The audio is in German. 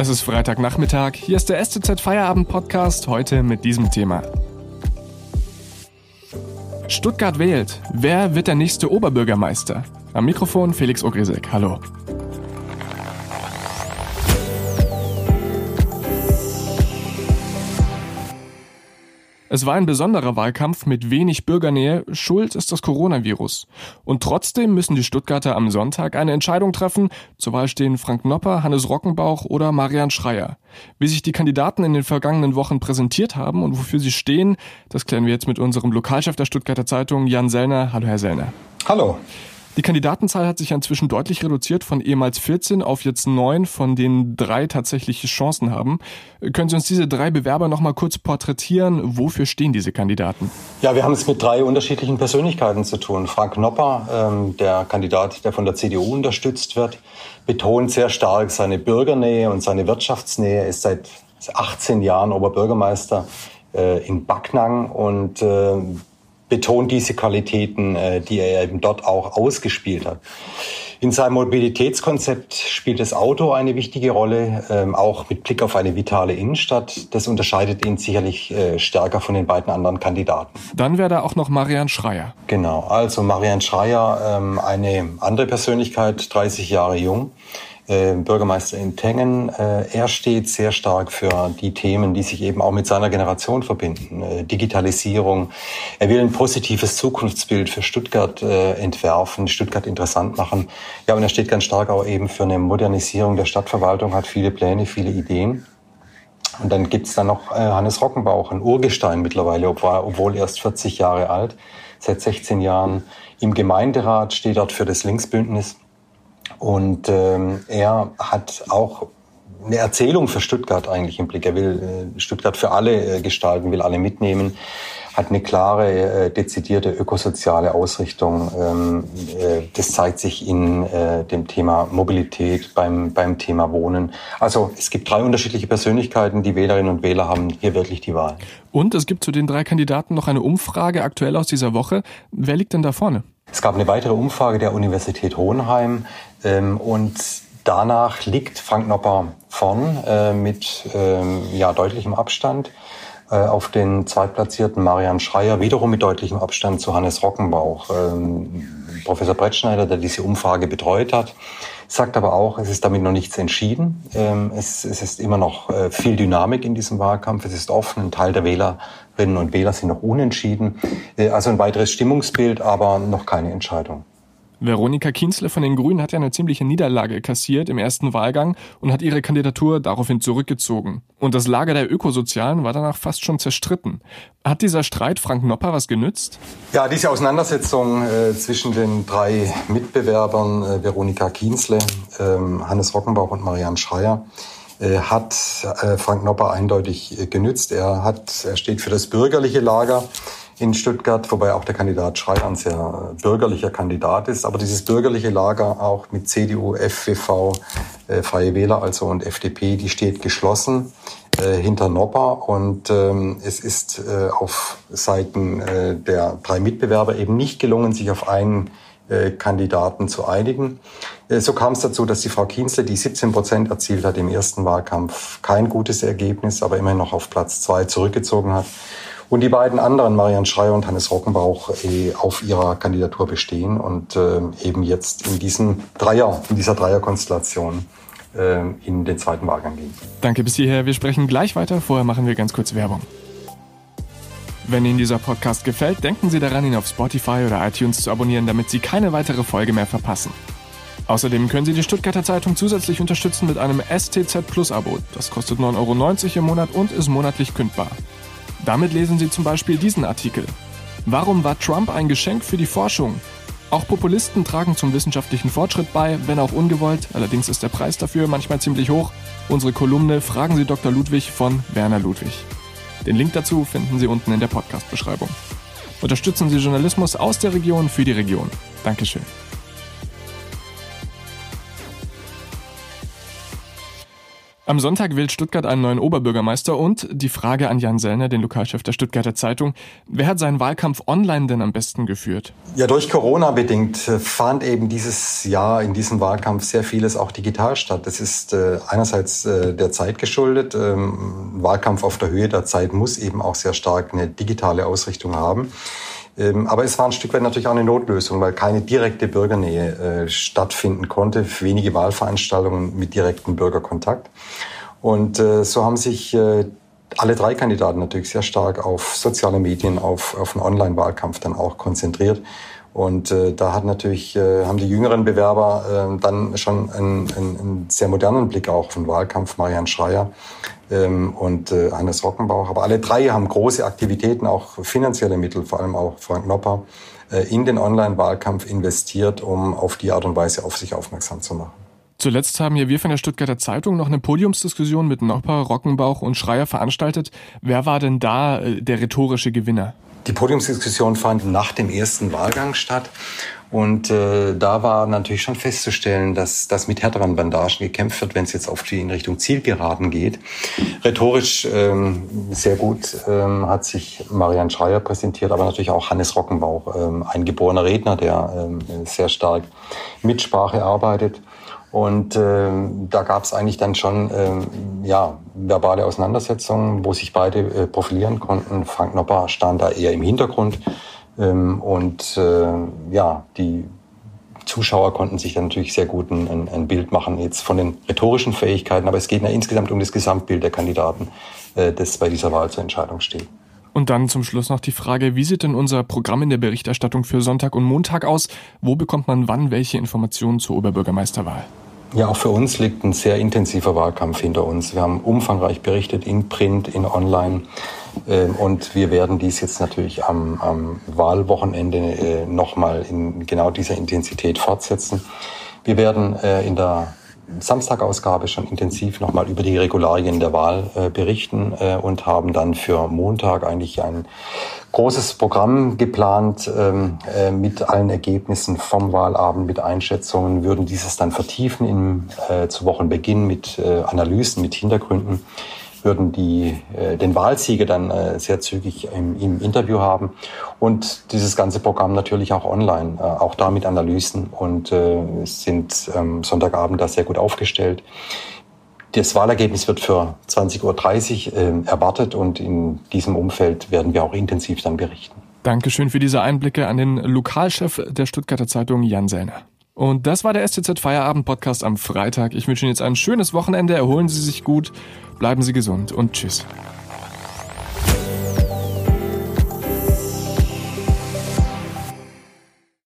Es ist Freitagnachmittag. Hier ist der STZ Feierabend Podcast heute mit diesem Thema. Stuttgart wählt. Wer wird der nächste Oberbürgermeister? Am Mikrofon Felix Ogrisek. Hallo. Es war ein besonderer Wahlkampf mit wenig Bürgernähe. Schuld ist das Coronavirus. Und trotzdem müssen die Stuttgarter am Sonntag eine Entscheidung treffen. Zur Wahl stehen Frank Nopper, Hannes Rockenbauch oder Marian Schreier. Wie sich die Kandidaten in den vergangenen Wochen präsentiert haben und wofür sie stehen, das klären wir jetzt mit unserem Lokalchef der Stuttgarter Zeitung, Jan Sellner. Hallo, Herr Sellner. Hallo. Die Kandidatenzahl hat sich inzwischen deutlich reduziert von ehemals 14 auf jetzt neun, von denen drei tatsächliche Chancen haben. Können Sie uns diese drei Bewerber noch mal kurz porträtieren? Wofür stehen diese Kandidaten? Ja, wir haben es mit drei unterschiedlichen Persönlichkeiten zu tun. Frank Nopper, ähm, der Kandidat, der von der CDU unterstützt wird, betont sehr stark seine Bürgernähe und seine Wirtschaftsnähe. Ist seit 18 Jahren Oberbürgermeister äh, in Backnang und äh, betont diese Qualitäten, äh, die er eben dort auch ausgespielt hat. In seinem Mobilitätskonzept spielt das Auto eine wichtige Rolle, ähm, auch mit Blick auf eine vitale Innenstadt. Das unterscheidet ihn sicherlich äh, stärker von den beiden anderen Kandidaten. Dann wäre da auch noch Marian Schreier. Genau, also Marian Schreier, ähm, eine andere Persönlichkeit, 30 Jahre jung, äh, Bürgermeister in Tengen. Äh, er steht sehr stark für die Themen, die sich eben auch mit seiner Generation verbinden. Äh, Digitalisierung. Er will ein positives Zukunftsbild für Stuttgart entwerfen, Stuttgart interessant machen. Ja, und er steht ganz stark auch eben für eine Modernisierung der Stadtverwaltung, hat viele Pläne, viele Ideen. Und dann gibt's da noch Hannes Rockenbauch, ein Urgestein mittlerweile, obwohl erst 40 Jahre alt, seit 16 Jahren im Gemeinderat, steht dort für das Linksbündnis und ähm, er hat auch eine Erzählung für Stuttgart eigentlich im Blick. Er will äh, Stuttgart für alle äh, gestalten, will alle mitnehmen, hat eine klare, äh, dezidierte ökosoziale Ausrichtung. Ähm, äh, das zeigt sich in äh, dem Thema Mobilität, beim, beim Thema Wohnen. Also es gibt drei unterschiedliche Persönlichkeiten. Die Wählerinnen und Wähler haben hier wirklich die Wahl. Und es gibt zu den drei Kandidaten noch eine Umfrage aktuell aus dieser Woche. Wer liegt denn da vorne? Es gab eine weitere Umfrage der Universität Hohenheim ähm, und danach liegt Frank Nopper vorn äh, mit ähm, ja, deutlichem Abstand äh, auf den zweitplatzierten Marian Schreier, wiederum mit deutlichem Abstand zu Hannes Rockenbauch. Ähm, Professor Brettschneider, der diese Umfrage betreut hat, sagt aber auch, es ist damit noch nichts entschieden. Ähm, es, es, ist immer noch äh, viel Dynamik in diesem Wahlkampf. Es ist offen. Ein Teil der Wählerinnen und Wähler sind noch unentschieden. Äh, also ein weiteres Stimmungsbild, aber noch keine Entscheidung. Veronika Kienzle von den Grünen hat ja eine ziemliche Niederlage kassiert im ersten Wahlgang und hat ihre Kandidatur daraufhin zurückgezogen. Und das Lager der Ökosozialen war danach fast schon zerstritten. Hat dieser Streit Frank Nopper was genützt? Ja, diese Auseinandersetzung äh, zwischen den drei Mitbewerbern, äh, Veronika Kienzle, äh, Hannes Rockenbauch und Marianne Schreier, äh, hat äh, Frank Nopper eindeutig äh, genützt. Er hat, er steht für das bürgerliche Lager in Stuttgart, wobei auch der Kandidat Schreier ein sehr bürgerlicher Kandidat ist. Aber dieses bürgerliche Lager auch mit CDU, FWV, äh, Freie Wähler also und FDP, die steht geschlossen äh, hinter Nopper. Und ähm, es ist äh, auf Seiten äh, der drei Mitbewerber eben nicht gelungen, sich auf einen äh, Kandidaten zu einigen. Äh, so kam es dazu, dass die Frau Kienzle, die 17 Prozent erzielt hat im ersten Wahlkampf, kein gutes Ergebnis, aber immerhin noch auf Platz zwei zurückgezogen hat und die beiden anderen, Marian Schreier und Hannes Rockenbauch, eh auf ihrer Kandidatur bestehen und äh, eben jetzt in diesem Dreier, in dieser Dreierkonstellation äh, in den zweiten Wahlgang gehen. Danke bis hierher. Wir sprechen gleich weiter. Vorher machen wir ganz kurz Werbung. Wenn Ihnen dieser Podcast gefällt, denken Sie daran, ihn auf Spotify oder iTunes zu abonnieren, damit Sie keine weitere Folge mehr verpassen. Außerdem können Sie die Stuttgarter Zeitung zusätzlich unterstützen mit einem STZ Plus Abo. Das kostet 9,90 Euro im Monat und ist monatlich kündbar. Damit lesen Sie zum Beispiel diesen Artikel. Warum war Trump ein Geschenk für die Forschung? Auch Populisten tragen zum wissenschaftlichen Fortschritt bei, wenn auch ungewollt, allerdings ist der Preis dafür manchmal ziemlich hoch. Unsere Kolumne Fragen Sie Dr. Ludwig von Werner Ludwig. Den Link dazu finden Sie unten in der Podcast-Beschreibung. Unterstützen Sie Journalismus aus der Region für die Region. Am Sonntag wählt Stuttgart einen neuen Oberbürgermeister und die Frage an Jan Sellner, den Lokalchef der Stuttgarter Zeitung. Wer hat seinen Wahlkampf online denn am besten geführt? Ja, durch Corona bedingt äh, fand eben dieses Jahr in diesem Wahlkampf sehr vieles auch digital statt. Das ist äh, einerseits äh, der Zeit geschuldet. Ähm, Wahlkampf auf der Höhe der Zeit muss eben auch sehr stark eine digitale Ausrichtung haben. Ähm, aber es war ein Stück weit natürlich auch eine Notlösung, weil keine direkte Bürgernähe äh, stattfinden konnte, wenige Wahlveranstaltungen mit direktem Bürgerkontakt. Und äh, so haben sich äh, alle drei Kandidaten natürlich sehr stark auf soziale Medien, auf, auf einen Online-Wahlkampf dann auch konzentriert. Und äh, da hat natürlich, äh, haben die jüngeren Bewerber äh, dann schon einen, einen, einen sehr modernen Blick auch auf den Wahlkampf. Marianne Schreier ähm, und äh, Hannes Rockenbauch. Aber alle drei haben große Aktivitäten, auch finanzielle Mittel, vor allem auch Frank Nopper, äh, in den Online-Wahlkampf investiert, um auf die Art und Weise auf sich aufmerksam zu machen. Zuletzt haben hier wir von der Stuttgarter Zeitung noch eine Podiumsdiskussion mit Nopper, Rockenbauch und Schreier veranstaltet. Wer war denn da äh, der rhetorische Gewinner? Die Podiumsdiskussion fand nach dem ersten Wahlgang statt. Und äh, da war natürlich schon festzustellen, dass das mit härteren Bandagen gekämpft wird, wenn es jetzt auf die in Richtung Zielgeraden geht. Rhetorisch ähm, sehr gut ähm, hat sich Marianne Schreier präsentiert, aber natürlich auch Hannes Rockenbauch, ähm, ein geborener Redner, der ähm, sehr stark mit Sprache arbeitet. Und ähm, da gab es eigentlich dann schon ähm, ja, verbale Auseinandersetzungen, wo sich beide äh, profilieren konnten. Frank Nopper stand da eher im Hintergrund. Ähm, und äh, ja, die Zuschauer konnten sich dann natürlich sehr gut ein, ein, Bild machen jetzt von den rhetorischen Fähigkeiten. Aber es geht ja insgesamt um das Gesamtbild der Kandidaten, äh, das bei dieser Wahl zur Entscheidung steht. Und dann zum Schluss noch die Frage, wie sieht denn unser Programm in der Berichterstattung für Sonntag und Montag aus? Wo bekommt man wann welche Informationen zur Oberbürgermeisterwahl? Ja, auch für uns liegt ein sehr intensiver Wahlkampf hinter uns. Wir haben umfangreich berichtet in Print, in Online. Ähm, und wir werden dies jetzt natürlich am, am Wahlwochenende äh, nochmal in genau dieser Intensität fortsetzen. Wir werden äh, in der Samstagausgabe schon intensiv nochmal über die Regularien der Wahl äh, berichten und haben dann für Montag eigentlich ein großes Programm geplant ähm, äh, mit allen Ergebnissen vom Wahlabend, mit Einschätzungen, würden dieses dann vertiefen im, äh, zu Wochenbeginn mit äh, Analysen, mit Hintergründen würden die, äh, den Wahlsieger dann äh, sehr zügig im, im Interview haben und dieses ganze Programm natürlich auch online, äh, auch da mit Analysen und äh, sind ähm, Sonntagabend da sehr gut aufgestellt. Das Wahlergebnis wird für 20.30 Uhr äh, erwartet und in diesem Umfeld werden wir auch intensiv dann berichten. Dankeschön für diese Einblicke an den Lokalchef der Stuttgarter Zeitung Jan Sellner. Und das war der STZ Feierabend Podcast am Freitag. Ich wünsche Ihnen jetzt ein schönes Wochenende, erholen Sie sich gut, bleiben Sie gesund und tschüss.